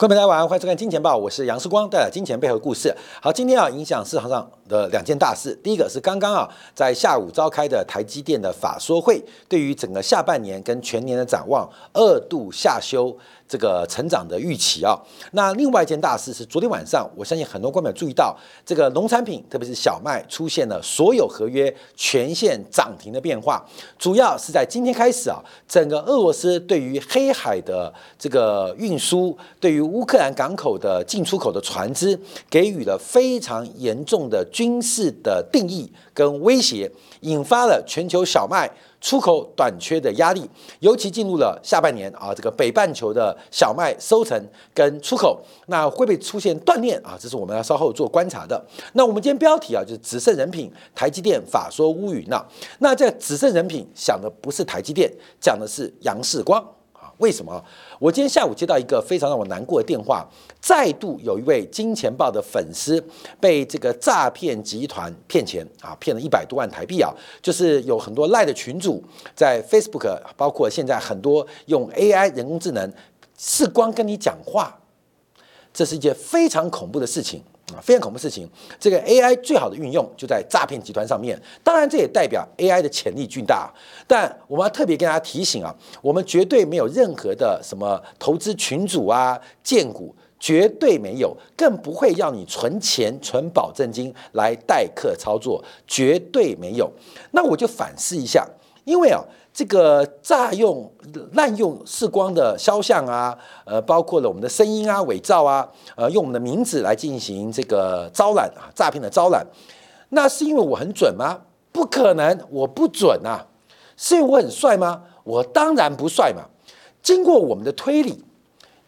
各位大家晚上欢迎收看《金钱报》，我是杨世光，带来金钱背后故事。好，今天啊，影响市场上的两件大事，第一个是刚刚啊，在下午召开的台积电的法说会，对于整个下半年跟全年的展望，二度下修这个成长的预期啊。那另外一件大事是，昨天晚上，我相信很多观众注意到，这个农产品，特别是小麦，出现了所有合约全线涨停的变化，主要是在今天开始啊，整个俄罗斯对于黑海的这个运输，对于乌克兰港口的进出口的船只给予了非常严重的军事的定义跟威胁，引发了全球小麦出口短缺的压力。尤其进入了下半年啊，这个北半球的小麦收成跟出口，那会不会出现断裂啊？这是我们要稍后做观察的。那我们今天标题啊，就是只剩人品，台积电法说乌云呐。那这只剩人品想的不是台积电，讲的是杨世光。为什么？我今天下午接到一个非常让我难过的电话，再度有一位金钱豹的粉丝被这个诈骗集团骗钱啊，骗了一百多万台币啊！就是有很多赖的群主在 Facebook，包括现在很多用 AI 人工智能，是光跟你讲话，这是一件非常恐怖的事情。非常恐怖的事情。这个 AI 最好的运用就在诈骗集团上面。当然，这也代表 AI 的潜力巨大。但我们要特别跟大家提醒啊，我们绝对没有任何的什么投资群组啊、荐股，绝对没有，更不会要你存钱、存保证金来代客操作，绝对没有。那我就反思一下，因为啊。这个诈用、滥用视光的肖像啊，呃，包括了我们的声音啊、伪造啊，呃，用我们的名字来进行这个招揽啊，诈骗的招揽，那是因为我很准吗？不可能，我不准啊。是因为我很帅吗？我当然不帅嘛。经过我们的推理，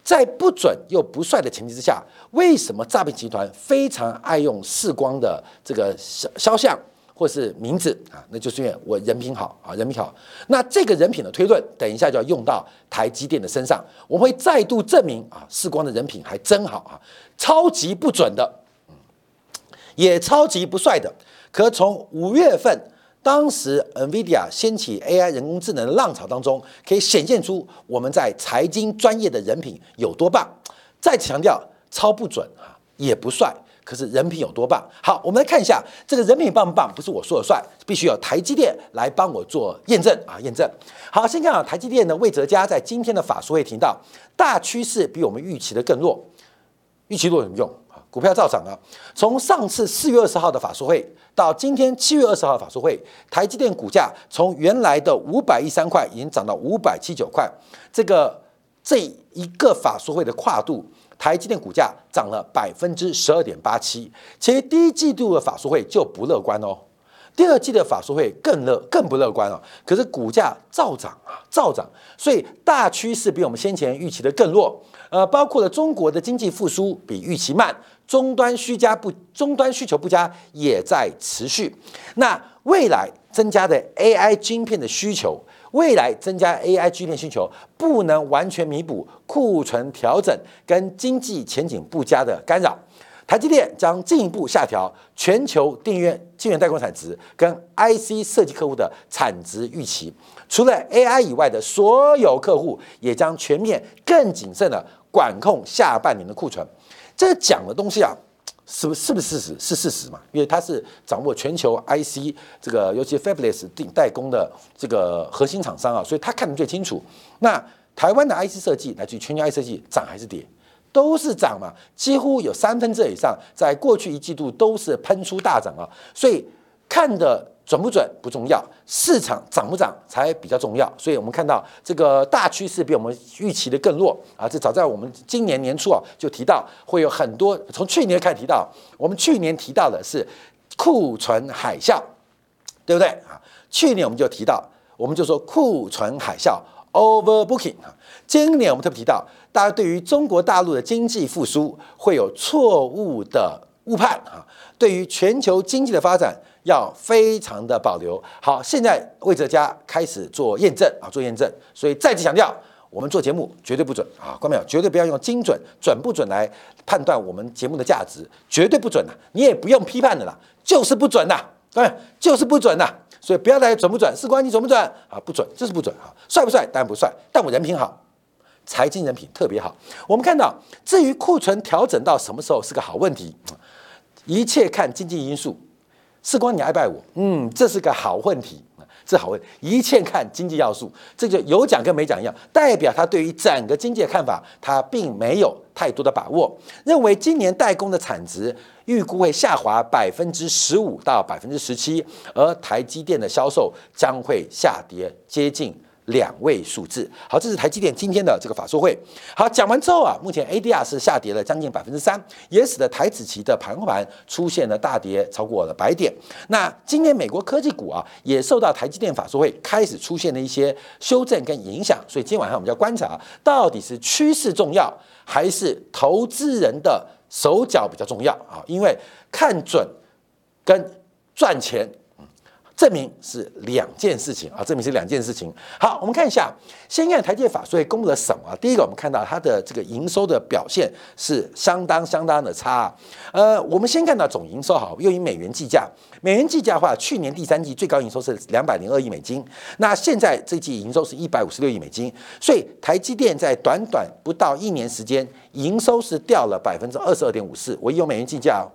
在不准又不帅的前提之下，为什么诈骗集团非常爱用视光的这个肖肖像？或是名字啊，那就是因为我人品好啊，人品好。那这个人品的推论，等一下就要用到台积电的身上，我会再度证明啊，世光的人品还真好啊，超级不准的，嗯也超级不帅的。可从五月份当时 NVIDIA 掀起 AI 人工智能的浪潮当中，可以显现出我们在财经专业的人品有多棒。再强调，超不准啊，也不帅。可是人品有多棒？好，我们来看一下这个人品棒不棒？不是我说了算，必须有台积电来帮我做验证啊！验证。好，先看啊，台积电的魏哲嘉在今天的法说会提到，大趋势比我们预期的更弱。预期弱有什么用啊？股票照涨啊！从上次四月二十号的法说会到今天七月二十号的法说会，台积电股价从原来的五百一三块已经涨到五百七九块。这个这一个法说会的跨度。台积电股价涨了百分之十二点八七，其实第一季度的法说会就不乐观哦，第二季的法说会更乐更不乐观哦。可是股价照涨啊，照涨，所以大趋势比我们先前预期的更弱。呃，包括了中国的经济复苏比预期慢，终端需加不终端需求不佳也在持续。那未来增加的 AI 晶片的需求。未来增加 AI 芯片需求，不能完全弥补库存调整跟经济前景不佳的干扰。台积电将进一步下调全球电源晶圆代工产值跟 IC 设计客户的产值预期。除了 AI 以外的所有客户，也将全面更谨慎的管控下半年的库存。这讲的东西啊。是不是不是事实？是事实嘛？因为它是掌握全球 IC 这个，尤其 Fabless 定代工的这个核心厂商啊，所以他看得最清楚。那台湾的 IC 设计，来自于全球 IC 设计，涨还是跌？都是涨嘛，几乎有三分之二以上，在过去一季度都是喷出大涨啊，所以看的。准不准不重要，市场涨不涨才比较重要。所以我们看到这个大趋势比我们预期的更弱啊！这早在我们今年年初啊就提到会有很多，从去年开始提到，我们去年提到的是库存海啸，对不对啊？去年我们就提到，我们就说库存海啸 overbooking 啊。今年我们特别提到，大家对于中国大陆的经济复苏会有错误的误判啊，对于全球经济的发展。要非常的保留好，现在魏哲家开始做验证啊，做验证，所以再次强调，我们做节目绝对不准啊，关没有？绝对不要用精准、准不准来判断我们节目的价值，绝对不准呐！你也不用批判的啦，就是不准呐，对，就是不准呐，所以不要来准不准，事关你准不准啊？不准，就是不准啊！帅不帅？当然不帅，但我人品好，财经人品特别好。我们看到，至于库存调整到什么时候是个好问题，一切看经济因素。事关，你爱不爱我？嗯，这是个好问题。这好问，一切看经济要素，这就有讲跟没讲一样，代表他对于整个经济的看法，他并没有太多的把握，认为今年代工的产值预估会下滑百分之十五到百分之十七，而台积电的销售将会下跌接近。两位数字，好，这是台积电今天的这个法说会。好，讲完之后啊，目前 ADR 是下跌了将近百分之三，也使得台子期的盘盘出现了大跌，超过了百点。那今年美国科技股啊，也受到台积电法说会开始出现了一些修正跟影响，所以今天晚上我们就要观察，到底是趋势重要，还是投资人的手脚比较重要啊？因为看准跟赚钱。证明是两件事情啊，证明是两件事情。好，我们看一下，先看台积法，所以公布了什么？第一个，我们看到它的这个营收的表现是相当相当的差。呃，我们先看到总营收，好，又以美元计价，美元计价的话，去年第三季最高营收是两百零二亿美金，那现在这季营收是一百五十六亿美金，所以台积电在短短不到一年时间，营收是掉了百分之二十二点五四。我用美元计价哦。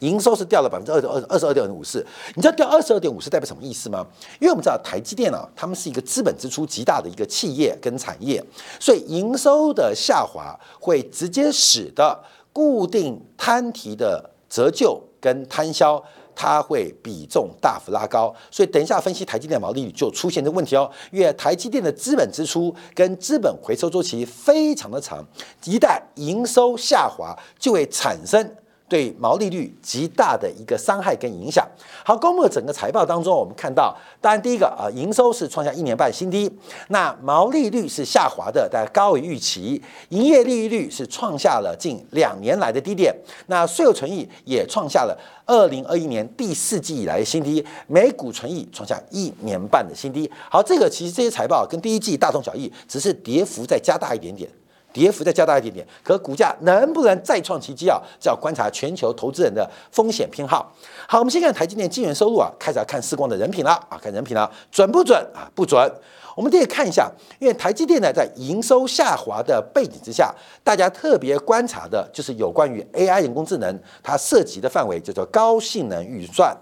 营收是掉了百分之二十二二十二点五四，你知道掉二十二点五四代表什么意思吗？因为我们知道台积电啊，他们是一个资本支出极大的一个企业跟产业，所以营收的下滑会直接使得固定摊提的折旧跟摊销，它会比重大幅拉高。所以等一下分析台积电毛利率就出现这个问题哦，因为台积电的资本支出跟资本回收周期非常的长，一旦营收下滑，就会产生。对毛利率极大的一个伤害跟影响。好，公布的整个财报当中，我们看到，当然第一个啊，营收是创下一年半新低，那毛利率是下滑的，但高于预期，营业利率是创下了近两年来的低点，那税后存益也创下了二零二一年第四季以来的新低，每股存益创下一年半的新低。好，这个其实这些财报跟第一季大同小异，只是跌幅再加大一点点。跌幅再加大一点点，可股价能不能再创奇迹啊？这要观察全球投资人的风险偏好。好，我们先看台积电晶圆收入啊，开始要看世光的人品了啊，看人品了，准不准啊？不准。我们可以看一下，因为台积电呢在营收下滑的背景之下，大家特别观察的就是有关于 AI 人工智能，它涉及的范围叫做高性能运算。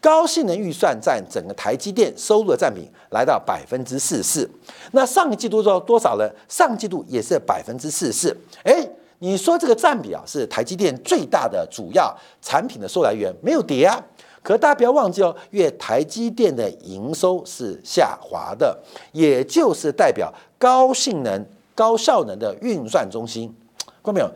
高性能预算占整个台积电收入的占比来到百分之四十四，那上个季度做多少呢？上季度也是百分之四十四。哎，你说这个占比啊是台积电最大的主要产品的收来源，没有跌啊。可大家不要忘记哦，因为台积电的营收是下滑的，也就是代表高性能、高效能的运算中心，看到没有？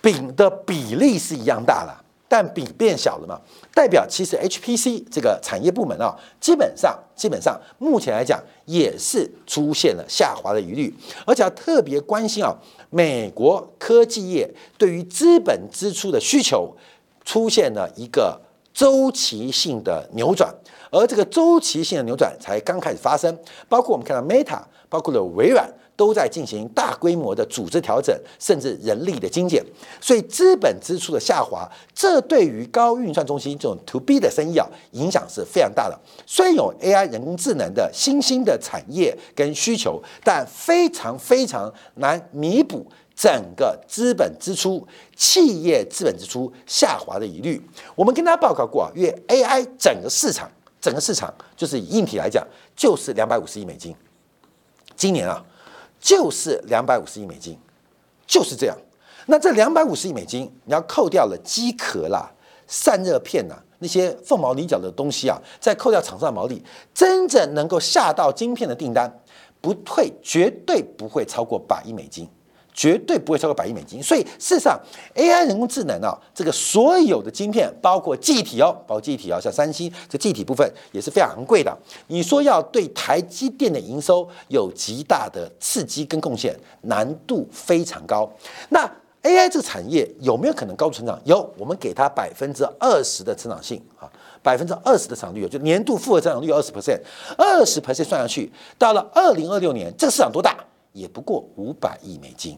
饼的比例是一样大了。但比变小了嘛，代表其实 HPC 这个产业部门啊，基本上基本上目前来讲也是出现了下滑的疑虑，而且要特别关心啊，美国科技业对于资本支出的需求出现了一个周期性的扭转，而这个周期性的扭转才刚开始发生，包括我们看到 Meta，包括了微软。都在进行大规模的组织调整，甚至人力的精简，所以资本支出的下滑，这对于高运算中心这种 to B 的生意啊，影响是非常大的。虽有 AI 人工智能的新兴的产业跟需求，但非常非常难弥补整个资本支出、企业资本支出下滑的疑虑。我们跟大家报告过啊，因为 AI 整个市场，整个市场就是以硬体来讲，就是两百五十亿美金，今年啊。就是两百五十亿美金，就是这样。那这两百五十亿美金，你要扣掉了机壳啦、散热片呐那些凤毛麟角的东西啊，再扣掉厂商的毛利，真正能够下到晶片的订单，不退，绝对不会超过百亿美金。绝对不会超过百亿美金，所以事实上，AI 人工智能啊，这个所有的晶片，包括记忆体哦，包括记忆体哦，像三星这记忆体部分也是非常昂贵的。你说要对台积电的营收有极大的刺激跟贡献，难度非常高。那 AI 这个产业有没有可能高度成长？有，我们给它百分之二十的成长性啊，百分之二十的成长率，就年度复合增长率二十 percent，二十 percent 算上去，到了二零二六年，这个市场多大？也不过五百亿美金。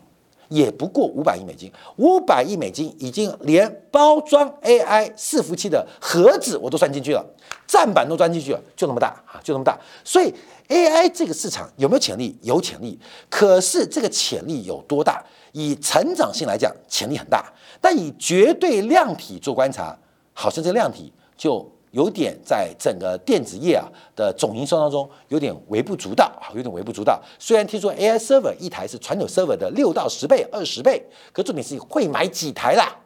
也不过五百亿美金，五百亿美金已经连包装 AI 伺服器的盒子我都算进去了，站板都钻进去了，就那么大啊，就那么大。所以 AI 这个市场有没有潜力？有潜力。可是这个潜力有多大？以成长性来讲，潜力很大，但以绝对量体做观察，好像这量体就。有点在整个电子业啊的总营收当中有点微不足道啊，有点微不足道。虽然听说 AI server 一台是传统 server 的六到十倍、二十倍，可重点是会买几台啦？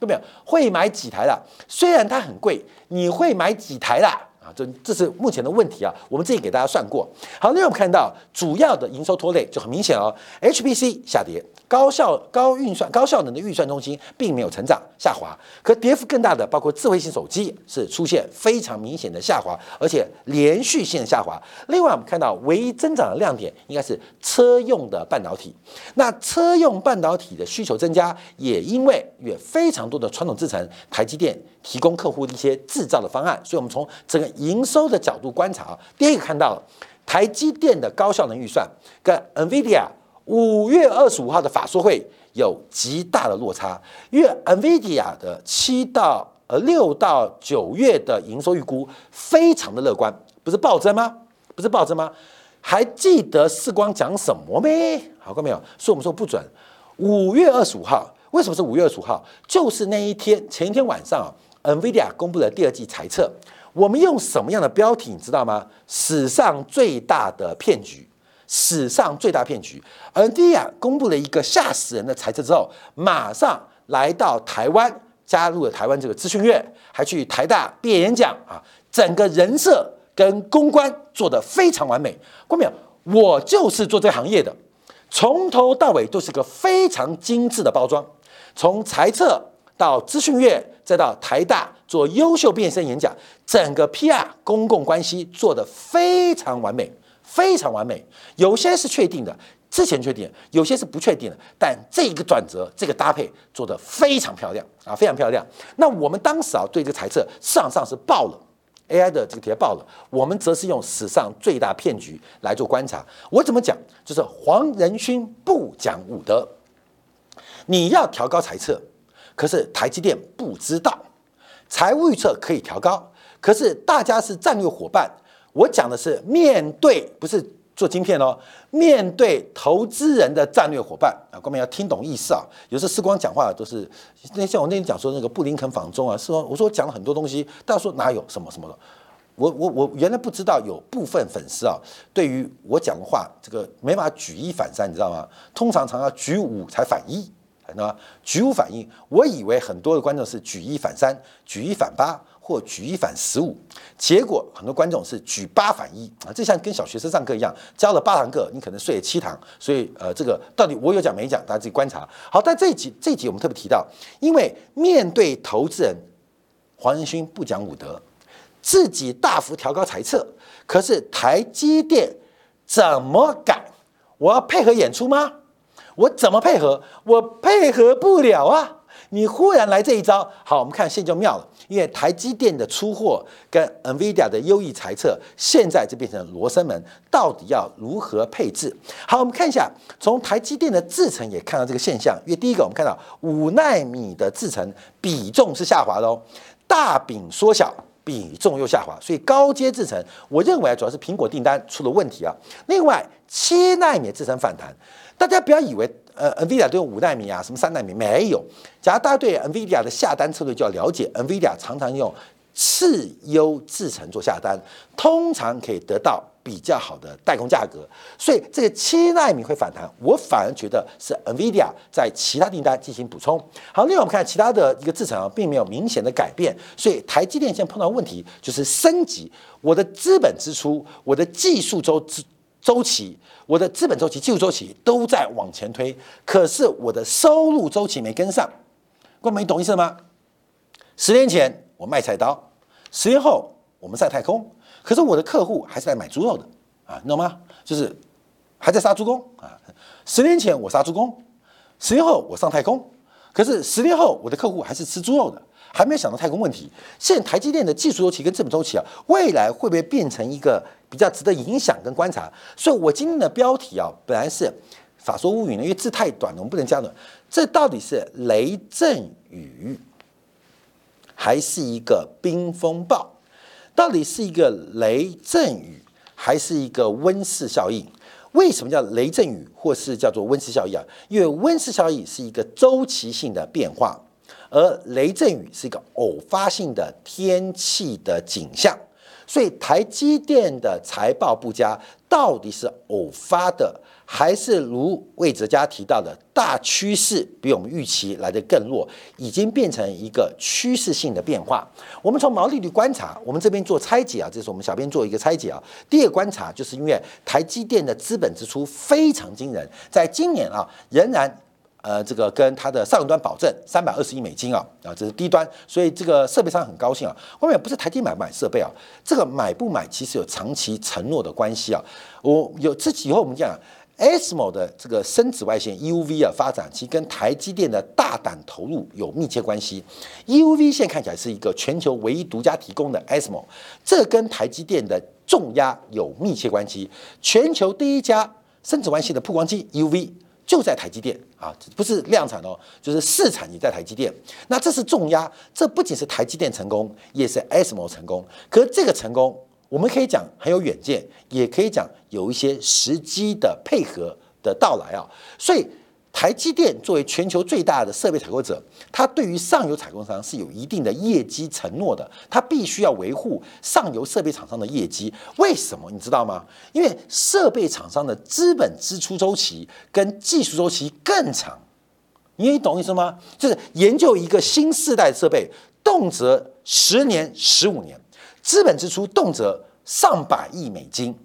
对没有？会买几台啦？虽然它很贵，你会买几台啦？啊，这这是目前的问题啊。我们自己给大家算过。好，那我们看到主要的营收拖累就很明显哦，HPC 下跌。高效高运算高效能的运算中心并没有成长下滑，可跌幅更大的包括智慧型手机是出现非常明显的下滑，而且连续性下滑。另外，我们看到唯一增长的亮点应该是车用的半导体。那车用半导体的需求增加，也因为有非常多的传统制程，台积电提供客户一些制造的方案。所以，我们从整个营收的角度观察，第一个看到台积电的高效能预算跟 NVIDIA。五月二十五号的法说会有极大的落差，因为 NVIDIA 的七到呃六到九月的营收预估非常的乐观，不是暴增吗？不是暴增吗？还记得世光讲什么没？好过没有？所以我们说不准。五月二十五号，为什么是五月二十五号？就是那一天，前一天晚上，NVIDIA 公布了第二季财测。我们用什么样的标题，你知道吗？史上最大的骗局。史上最大骗局，NVIDIA 公布了一个吓死人的财测之后，马上来到台湾，加入了台湾这个资讯院，还去台大毕业演讲啊，整个人设跟公关做得非常完美。关没有？我就是做这行业的，从头到尾都是个非常精致的包装，从财测到资讯院，再到台大做优秀变身演讲，整个 PR 公共关系做得非常完美。非常完美，有些是确定的，之前确定；有些是不确定的，但这个转折，这个搭配做得非常漂亮啊，非常漂亮。那我们当时啊，对这个猜测上上是爆了，AI 的这个贴爆了。我们则是用史上最大骗局来做观察。我怎么讲？就是黄仁勋不讲武德，你要调高猜测，可是台积电不知道，财务预测可以调高，可是大家是战略伙伴。我讲的是面对，不是做晶片哦。面对投资人的战略伙伴啊，各位要听懂意思啊。有时候时光讲话都是，那像我那天讲说那个布林肯访中啊，是说我说讲了很多东西，大家说哪有什么什么的。我我我原来不知道有部分粉丝啊，对于我讲的话，这个没法举一反三，你知道吗？通常常要举五才反一，那举五反应，我以为很多的观众是举一反三，举一反八。或举一反十五，结果很多观众是举八反一啊，这像跟小学生上课一样，教了八堂课，你可能睡了七堂，所以呃，这个到底我有讲没讲，大家自己观察。好，在这一集这一集我们特别提到，因为面对投资人，黄仁勋不讲武德，自己大幅调高财测，可是台积电怎么改？我要配合演出吗？我怎么配合？我配合不了啊！你忽然来这一招，好，我们看现在就妙了，因为台积电的出货跟 NVIDIA 的优异猜测，现在就变成罗生门，到底要如何配置？好，我们看一下，从台积电的制程也看到这个现象，因为第一个我们看到五纳米的制程比重是下滑的哦，大饼缩小，比重又下滑，所以高阶制程，我认为主要是苹果订单出了问题啊。另外，七纳米制程反弹，大家不要以为。呃，NVIDIA 都用五纳米啊，什么三纳米没有。假如大家对 NVIDIA 的下单策略就要了解，NVIDIA 常常用次优制程做下单，通常可以得到比较好的代工价格。所以这个七纳米会反弹，我反而觉得是 NVIDIA 在其他订单进行补充。好，另外我们看其他的一个制程啊，并没有明显的改变。所以台积电现在碰到问题就是升级，我的资本支出，我的技术周周周期。我的资本周期、技术周期都在往前推，可是我的收入周期没跟上。各位，你懂意思吗？十年前我卖菜刀，十年后我们上太空，可是我的客户还是来买猪肉的啊，你懂吗？就是还在杀猪工啊。十年前我杀猪工，十年后我上太空，可是十年后我的客户还是吃猪肉的。还没有想到太空问题。现在台积电的技术周期跟资本周期啊，未来会不会变成一个比较值得影响跟观察？所以我今天的标题啊，本来是法说乌云呢？因为字太短了，我们不能加短。这到底是雷阵雨，还是一个冰风暴？到底是一个雷阵雨，还是一个温室效应？为什么叫雷阵雨，或是叫做温室效应啊？因为温室效应是一个周期性的变化，而雷阵雨是一个偶发性的天气的景象。所以台积电的财报不佳，到底是偶发的，还是如魏哲家提到的大趋势比我们预期来的更弱，已经变成一个趋势性的变化？我们从毛利率观察，我们这边做拆解啊，这是我们小编做一个拆解啊。第一个观察就是因为台积电的资本支出非常惊人，在今年啊仍然。呃，这个跟它的上游端保证三百二十亿美金啊，啊，这是低端，所以这个设备商很高兴啊。后面不是台积买不买设备啊，这个买不买其实有长期承诺的关系啊。我有这以后我们讲，ASML 的这个深紫外线 UV 啊发展，其实跟台积电的大胆投入有密切关系。EUV 现在看起来是一个全球唯一独家提供的 ASML，这跟台积电的重压有密切关系。全球第一家深紫外线的曝光机 UV。就在台积电啊，不是量产哦，就是市场也在台积电。那这是重压，这不仅是台积电成功，也是 ASML 成功。可是这个成功，我们可以讲很有远见，也可以讲有一些时机的配合的到来啊。所以。台积电作为全球最大的设备采购者，它对于上游采购商是有一定的业绩承诺的，它必须要维护上游设备厂商的业绩。为什么你知道吗？因为设备厂商的资本支出周期跟技术周期更长，你懂意思吗？就是研究一个新世代设备，动辄十年、十五年，资本支出动辄上百亿美金。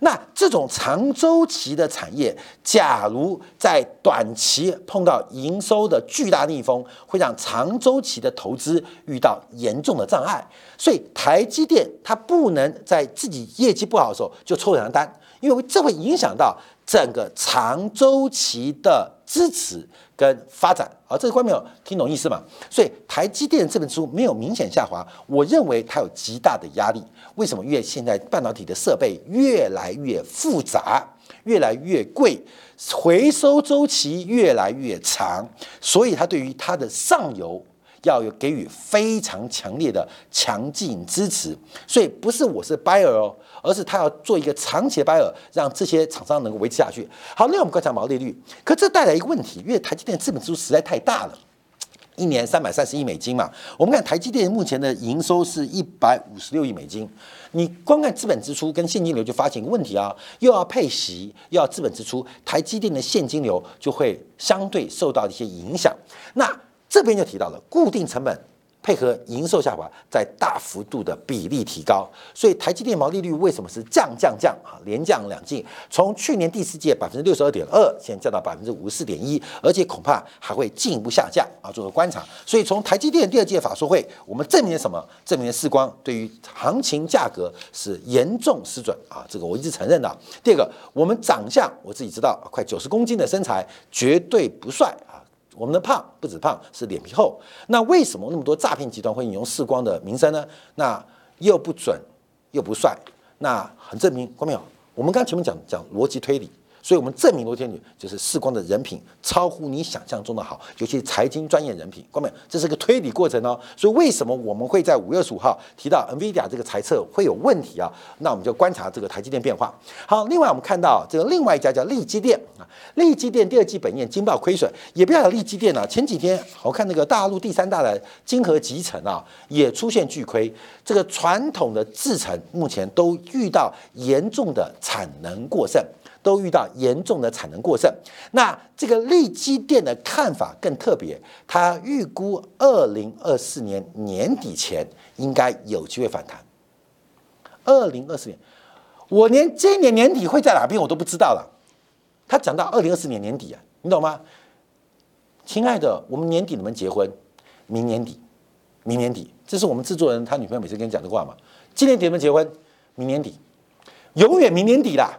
那这种长周期的产业，假如在短期碰到营收的巨大逆风，会让长周期的投资遇到严重的障碍。所以台积电它不能在自己业绩不好的时候就抽两张单，因为这会影响到整个长周期的支持跟发展。好，这个观众有听懂意思吗？所以台积电这本书没有明显下滑，我认为它有极大的压力。为什么？因为现在半导体的设备越来越复杂，越来越贵，回收周期越来越长，所以它对于它的上游要有给予非常强烈的强劲支持。所以不是我是 buyer 哦，而是他要做一个长期的 buyer，让这些厂商能够维持下去。好，那我们观察毛利率，可这带来一个问题，因为台积电资本支出实在太大了。一年三百三十亿美金嘛，我们看台积电目前的营收是一百五十六亿美金，你光看资本支出跟现金流就发现一个问题啊，又要配息，又要资本支出，台积电的现金流就会相对受到一些影响。那这边就提到了固定成本。配合营收下滑，在大幅度的比例提高，所以台积电毛利率为什么是降降降啊？连降两季，从去年第四季百分之六十二点二，现在降到百分之五十四点一，而且恐怕还会进一步下降啊！做个观察。所以从台积电第二届法说会，我们证明了什么？证明了世光对于行情价格是严重失准啊！这个我一直承认的。第二个，我们长相我自己知道，快九十公斤的身材绝对不帅。我们的胖不止胖，是脸皮厚。那为什么那么多诈骗集团会引用世光的名声呢？那又不准，又不帅，那很证明，观众朋友，我们刚前面讲讲逻辑推理。所以，我们证明罗天宇就是世光的人品超乎你想象中的好，尤其是财经专业人品。光明，这是个推理过程哦。所以，为什么我们会在五月十五号提到 NVIDIA 这个财测会有问题啊？那我们就观察这个台积电变化。好，另外我们看到这个另外一家叫利基电啊，利基电第二季本业金爆亏损，也不要利基电啊。前几天我看那个大陆第三大的金河集成啊，也出现巨亏。这个传统的制程目前都遇到严重的产能过剩。都遇到严重的产能过剩，那这个利基电的看法更特别，他预估二零二四年年底前应该有机会反弹。二零二四年，我连今年年底会在哪边我都不知道了。他讲到二零二四年年底啊，你懂吗？亲爱的，我们年底能不能结婚？明年底，明年底，这是我们制作人他女朋友每次跟你讲的话嘛。今年底能不能结婚？明年底，永远明年底啦。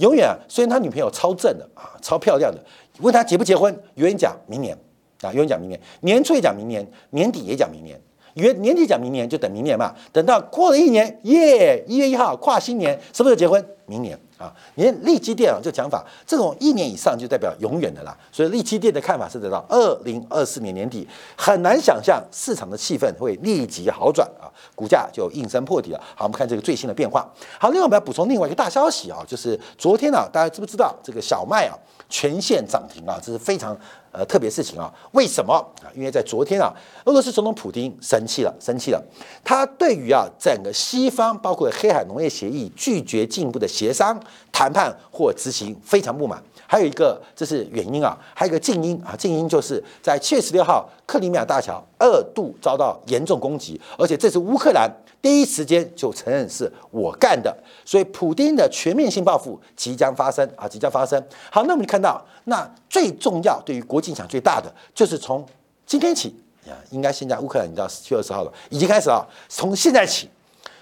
永远啊，虽然他女朋友超正的啊，超漂亮的，问他结不结婚，永远讲明年啊，永远讲明年，年初也讲明年，年底也讲明年，以为年底讲明年就等明年嘛，等到过了一年，耶，一月一号跨新年，什么时候结婚？明年啊，连利基电啊就讲法，这种一年以上就代表永远的啦。所以利基电的看法是得到二零二四年年底，很难想象市场的气氛会立即好转啊，股价就应声破底了。好，我们看这个最新的变化。好，另外我们要补充另外一个大消息啊，就是昨天呢，大家知不知道这个小麦啊全线涨停啊，这是非常。呃，特别事情啊，为什么啊？因为在昨天啊，俄罗斯总统普京生气了，生气了。他对于啊整个西方，包括黑海农业协议拒绝进一步的协商谈判或执行，非常不满。还有一个，这是原因啊，还有一个静音啊，静音就是在七月十六号，克里米亚大桥二度遭到严重攻击，而且这是乌克兰。第一时间就承认是我干的，所以普京的全面性报复即将发生啊，即将发生。好，那我们看到，那最重要对于国际影响最大的，就是从今天起啊，应该现在乌克兰你知道七月二十号了，已经开始啊，从现在起，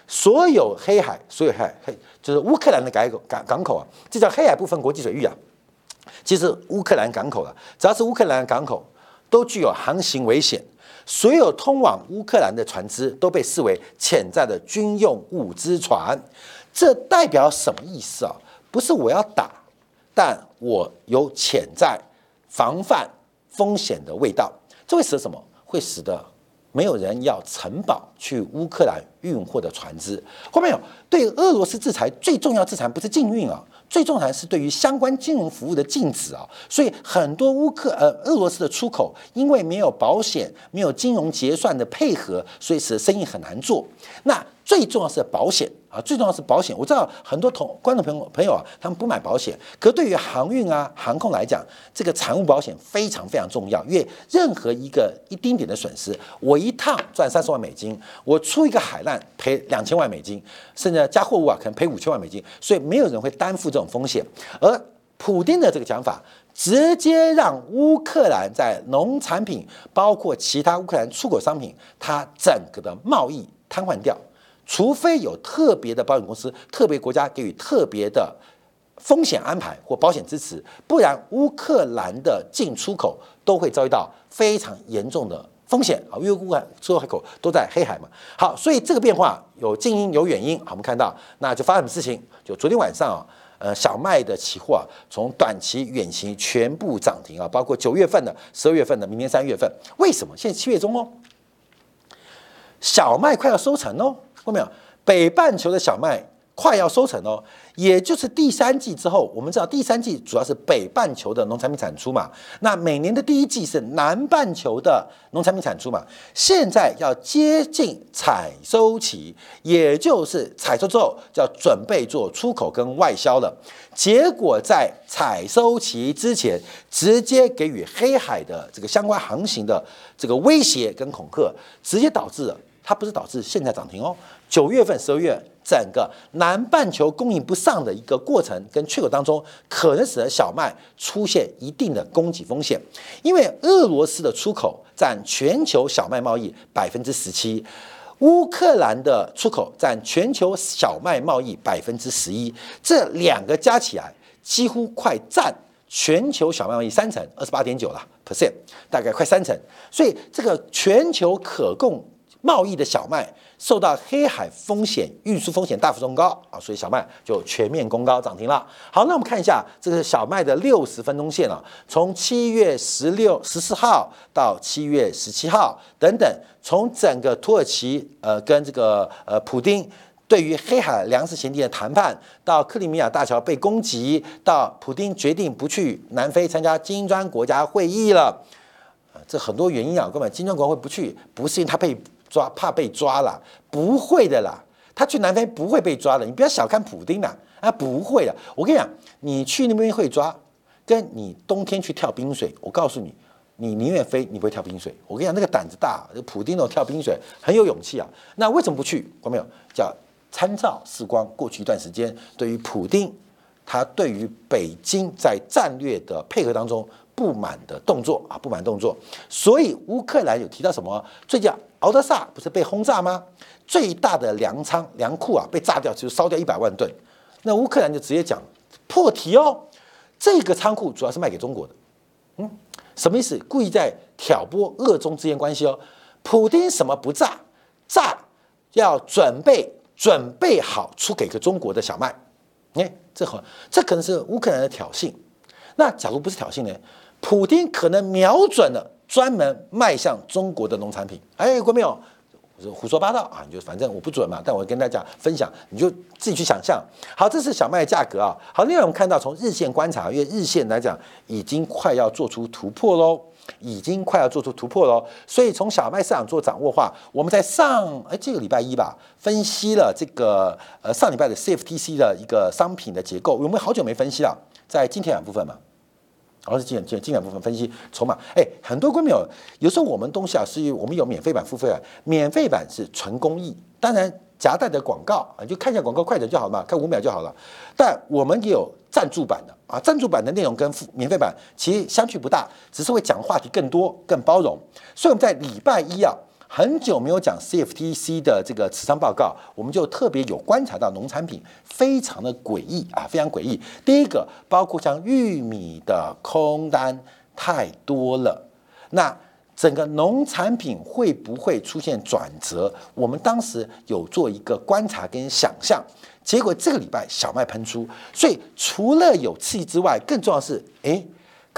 所有黑海，所有海黑就是乌克兰的港口港港口啊，这叫黑海部分国际水域啊。其实乌克兰港口啊，只要是乌克兰港口，都具有航行危险。所有通往乌克兰的船只都被视为潜在的军用物资船，这代表什么意思啊？不是我要打，但我有潜在防范风险的味道。这会使得什么？会使得没有人要承保去乌克兰运货的船只。后面有对俄罗斯制裁最重要制裁不是禁运啊。最重要的是对于相关金融服务的禁止啊，所以很多乌克呃俄罗斯的出口，因为没有保险、没有金融结算的配合，所以使得生意很难做。那最重要是保险啊，最重要是保险。我知道很多同观众朋友朋友啊，他们不买保险，可对于航运啊、航空来讲，这个产物保险非常非常重要。因为任何一个一丁点的损失，我一趟赚三十万美金，我出一个海难赔两千万美金，甚至加货物啊，可能赔五千万美金，所以没有人会担负这种风险。而普丁的这个讲法，直接让乌克兰在农产品，包括其他乌克兰出口商品，它整个的贸易。瘫痪掉，除非有特别的保险公司、特别国家给予特别的风险安排或保险支持，不然乌克兰的进出口都会遭遇到非常严重的风险啊！因为乌克兰出口海口都在黑海嘛。好，所以这个变化有近因有远因。好，我们看到那就发生什么事情？就昨天晚上啊，呃，小麦的期货啊，从短期、远期全部涨停啊，包括九月份的、十二月份的、明年三月份。为什么？现在七月中哦。小麦快要收成哦，看到没有？北半球的小麦快要收成哦，也就是第三季之后，我们知道第三季主要是北半球的农产品产出嘛。那每年的第一季是南半球的农产品产出嘛。现在要接近采收期，也就是采收之后就要准备做出口跟外销了。结果在采收期之前，直接给予黑海的这个相关航行的这个威胁跟恐吓，直接导致了。它不是导致现在涨停哦，九月份、十二月整个南半球供应不上的一个过程跟缺口当中，可能使得小麦出现一定的供给风险，因为俄罗斯的出口占全球小麦贸易百分之十七，乌克兰的出口占全球小麦贸易百分之十一，这两个加起来几乎快占全球小麦贸易三成，二十八点九了 percent，大概快三成，所以这个全球可供贸易的小麦受到黑海风险、运输风险大幅冲高啊，所以小麦就全面攻高涨停了。好，那我们看一下这个小麦的六十分钟线啊，从七月十六、十四号到七月十七号等等，从整个土耳其呃跟这个呃普丁对于黑海粮食协定的谈判，到克里米亚大桥被攻击，到普丁决定不去南非参加金砖国家会议了，这很多原因啊，各位，金砖国会不去，不是因为他被。抓怕被抓了，不会的啦，他去南非不会被抓的，你不要小看普丁啦，啊不会的，我跟你讲，你去那边会抓，跟你冬天去跳冰水，我告诉你，你宁愿飞，你不会跳冰水。我跟你讲，那个胆子大，普丁那跳冰水很有勇气啊。那为什么不去？看没有？叫参照时光过去一段时间，对于普丁，他对于北京在战略的配合当中。不满的动作啊，不满动作，所以乌克兰有提到什么？最近敖德萨不是被轰炸吗？最大的粮仓粮库啊被炸掉，就烧掉一百万吨。那乌克兰就直接讲破题哦，这个仓库主要是卖给中国的。嗯，什么意思？故意在挑拨俄中之间关系哦。普丁什么不炸？炸要准备准备好出给个中国的小麦。哎，这好，这可能是乌克兰的挑衅。那假如不是挑衅呢？普丁可能瞄准了专门卖向中国的农产品。哎，国没有，我说胡说八道啊！你就反正我不准嘛，但我跟大家分享，你就自己去想象。好，这是小麦的价格啊。好，另外我们看到从日线观察，因为日线来讲已经快要做出突破喽。已经快要做出突破喽，所以从小麦市场做掌握话，我们在上哎这个礼拜一吧，分析了这个呃上礼拜的 CFTC 的一个商品的结构，我们好久没分析了，在今天两部分嘛，然后是今今今两部分分析筹码，哎，很多观众有有时候我们东西啊是我们有免费版、付费版，免费版是纯公益，当然夹带的广告啊，就看一下广告快点就好嘛，看五秒就好了，但我们也有赞助版的。啊，赞助版的内容跟付免费版其实相距不大，只是会讲话题更多、更包容。所以我们在礼拜一啊，很久没有讲 CFTC 的这个持仓报告，我们就特别有观察到农产品非常的诡异啊，非常诡异。第一个，包括像玉米的空单太多了，那整个农产品会不会出现转折？我们当时有做一个观察跟想象。结果这个礼拜小麦喷出，所以除了有刺激之外，更重要是，哎，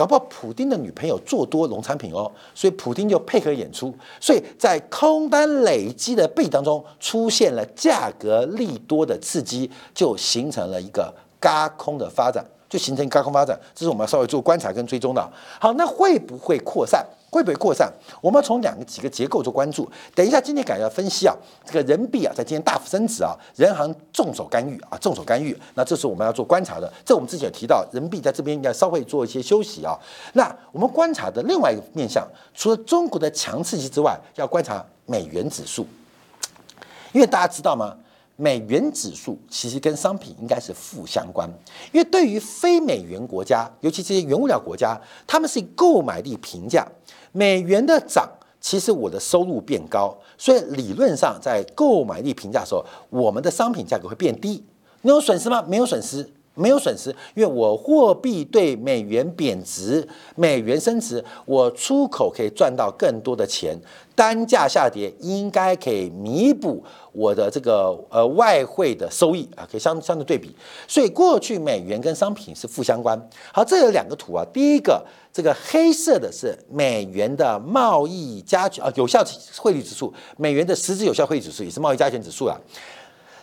搞不好普丁的女朋友做多农产品哦，所以普丁就配合演出，所以在空单累积的背当中出现了价格利多的刺激，就形成了一个嘎空的发展，就形成嘎空发展，这是我们要稍微做观察跟追踪的。好，那会不会扩散？会不会扩散？我们从两个几个结构做关注。等一下，今天改要分析啊，这个人民币啊，在今天大幅升值啊，人行重手干预啊，重手干预。那这是我们要做观察的。这我们之前有提到，人民币在这边应该稍微做一些休息啊。那我们观察的另外一个面向，除了中国的强刺激之外，要观察美元指数，因为大家知道吗？美元指数其实跟商品应该是负相关，因为对于非美元国家，尤其这些原物料国家，他们是以购买力评价。美元的涨，其实我的收入变高，所以理论上在购买力评价的时候，我们的商品价格会变低。你有损失吗？没有损失。没有损失，因为我货币对美元贬值，美元升值，我出口可以赚到更多的钱，单价下跌应该可以弥补我的这个呃外汇的收益啊，可以相相对对比。所以过去美元跟商品是负相关。好，这有两个图啊，第一个这个黑色的是美元的贸易加权啊有效汇率指数，美元的实质有效汇率指数也是贸易加权指数啊，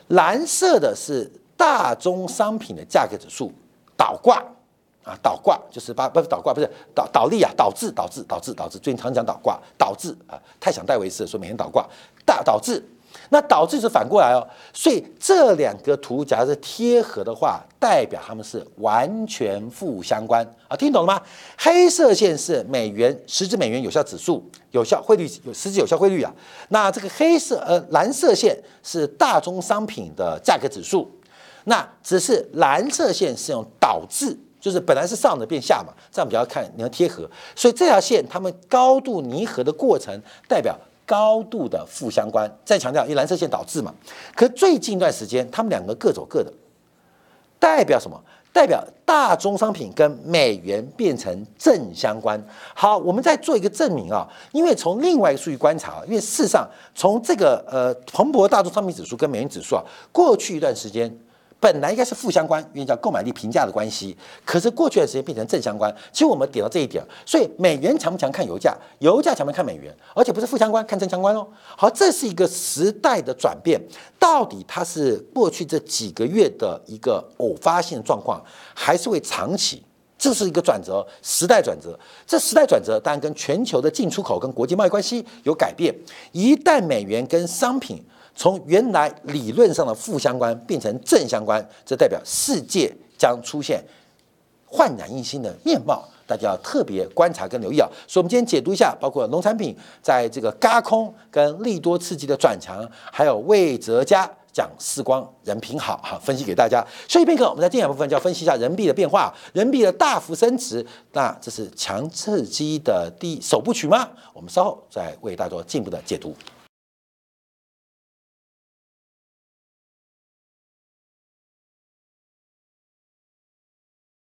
蓝色的是。大宗商品的价格指数倒挂啊，倒挂就是把不是倒挂，不是倒倒立啊，导致导致导致导致，最近常讲倒挂，导致啊，太想戴维斯说每天倒挂，大导致，那导致是反过来哦，所以这两个图假如是贴合的话，代表他们是完全负相关啊，听懂了吗？黑色线是美元实质美元有效指数，有效汇率有实质有效汇率啊，那这个黑色呃蓝色线是大宗商品的价格指数。那只是蓝色线是用导致，就是本来是上的变下嘛，这样比较看你要贴合，所以这条线它们高度拟合的过程代表高度的负相关。再强调，因为蓝色线导致嘛，可最近一段时间他们两个各走各的，代表什么？代表大宗商品跟美元变成正相关。好，我们再做一个证明啊，因为从另外一个数据观察，因为事实上从这个呃蓬勃大宗商品指数跟美元指数啊，过去一段时间。本来应该是负相关，因为叫购买力评价的关系。可是过去的时间变成正相关。其实我们点到这一点，所以美元强不强看油价，油价强不强看美元，而且不是负相关看正相关哦。好，这是一个时代的转变，到底它是过去这几个月的一个偶发性状况，还是会长期？这是一个转折，时代转折。这时代转折当然跟全球的进出口跟国际贸易关系有改变。一旦美元跟商品从原来理论上的负相关变成正相关，这代表世界将出现焕然一新的面貌，大家要特别观察跟留意啊。所以，我们今天解读一下，包括农产品在这个嘎空跟利多刺激的转强，还有魏哲家讲四光人品好，哈，分析给大家。所以片刻，我们在第二部分就要分析一下人民币的变化，人民币的大幅升值，那这是强刺激的第一首部曲吗？我们稍后再为大家做进一步的解读。